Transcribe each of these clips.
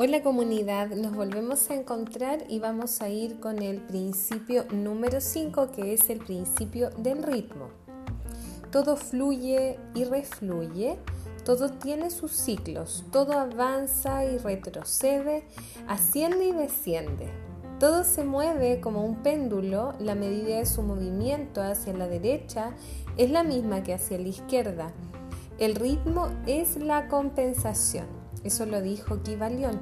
Hola comunidad, nos volvemos a encontrar y vamos a ir con el principio número 5 que es el principio del ritmo. Todo fluye y refluye, todo tiene sus ciclos, todo avanza y retrocede, asciende y desciende. Todo se mueve como un péndulo, la medida de su movimiento hacia la derecha es la misma que hacia la izquierda. El ritmo es la compensación. Eso lo dijo Kibalión.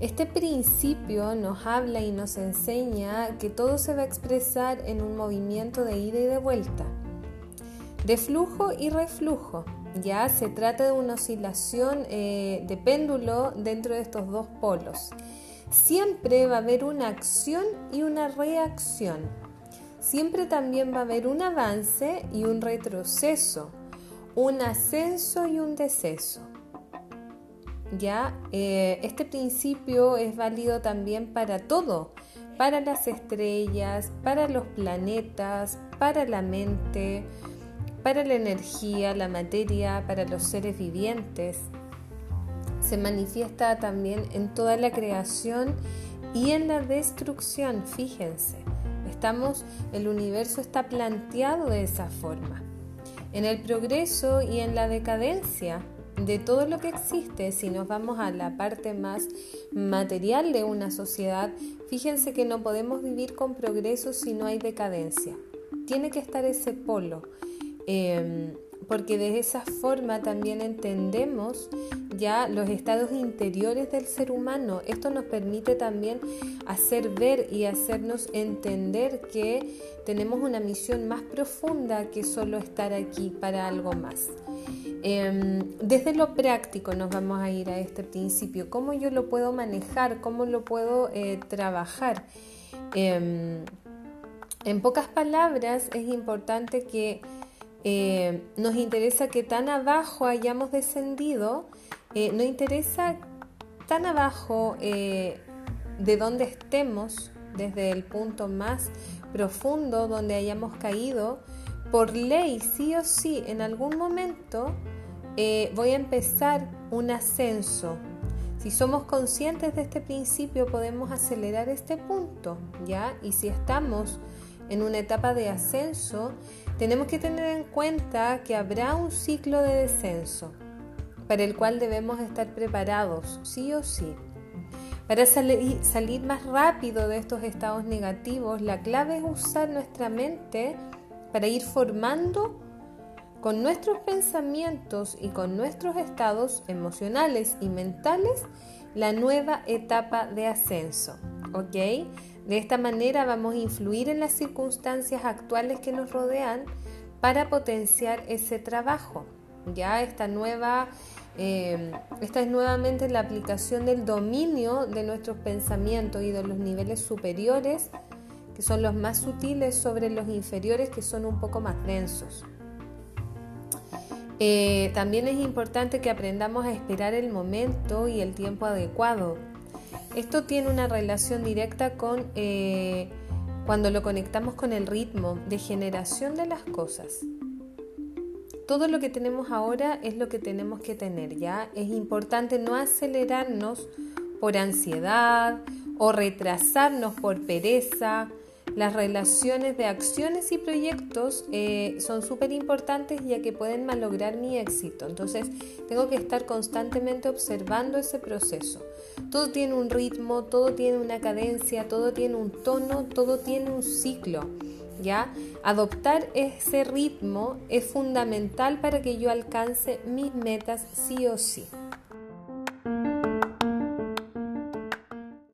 Este principio nos habla y nos enseña que todo se va a expresar en un movimiento de ida y de vuelta, de flujo y reflujo. Ya se trata de una oscilación eh, de péndulo dentro de estos dos polos. Siempre va a haber una acción y una reacción. Siempre también va a haber un avance y un retroceso, un ascenso y un deceso. ¿Ya? Eh, este principio es válido también para todo, para las estrellas, para los planetas, para la mente, para la energía, la materia, para los seres vivientes. Se manifiesta también en toda la creación y en la destrucción, fíjense. Estamos, el universo está planteado de esa forma. En el progreso y en la decadencia, de todo lo que existe, si nos vamos a la parte más material de una sociedad, fíjense que no podemos vivir con progreso si no hay decadencia. Tiene que estar ese polo, em, porque de esa forma también entendemos ya los estados interiores del ser humano. Esto nos permite también hacer ver y hacernos entender que tenemos una misión más profunda que solo estar aquí para algo más. Em, desde lo práctico nos vamos a ir a este principio, cómo yo lo puedo manejar, cómo lo puedo eh, trabajar. Em, en pocas palabras es importante que eh, nos interesa que tan abajo hayamos descendido, eh, no interesa tan abajo de donde estemos, desde el punto más profundo donde hayamos caído, por ley, sí o sí, en algún momento eh, voy a empezar un ascenso. Si somos conscientes de este principio, podemos acelerar este punto, ¿ya? Y si estamos en una etapa de ascenso, tenemos que tener en cuenta que habrá un ciclo de descenso para el cual debemos estar preparados, sí o sí. Para salir, salir más rápido de estos estados negativos, la clave es usar nuestra mente para ir formando con nuestros pensamientos y con nuestros estados emocionales y mentales la nueva etapa de ascenso. ¿Ok? De esta manera vamos a influir en las circunstancias actuales que nos rodean para potenciar ese trabajo. Ya esta nueva, eh, esta es nuevamente la aplicación del dominio de nuestros pensamientos y de los niveles superiores que son los más sutiles, sobre los inferiores, que son un poco más densos. Eh, también es importante que aprendamos a esperar el momento y el tiempo adecuado. Esto tiene una relación directa con eh, cuando lo conectamos con el ritmo de generación de las cosas. Todo lo que tenemos ahora es lo que tenemos que tener, ¿ya? Es importante no acelerarnos por ansiedad o retrasarnos por pereza las relaciones de acciones y proyectos eh, son súper importantes ya que pueden malograr mi éxito. Entonces tengo que estar constantemente observando ese proceso. Todo tiene un ritmo, todo tiene una cadencia, todo tiene un tono, todo tiene un ciclo. ¿Ya? Adoptar ese ritmo es fundamental para que yo alcance mis metas sí o sí.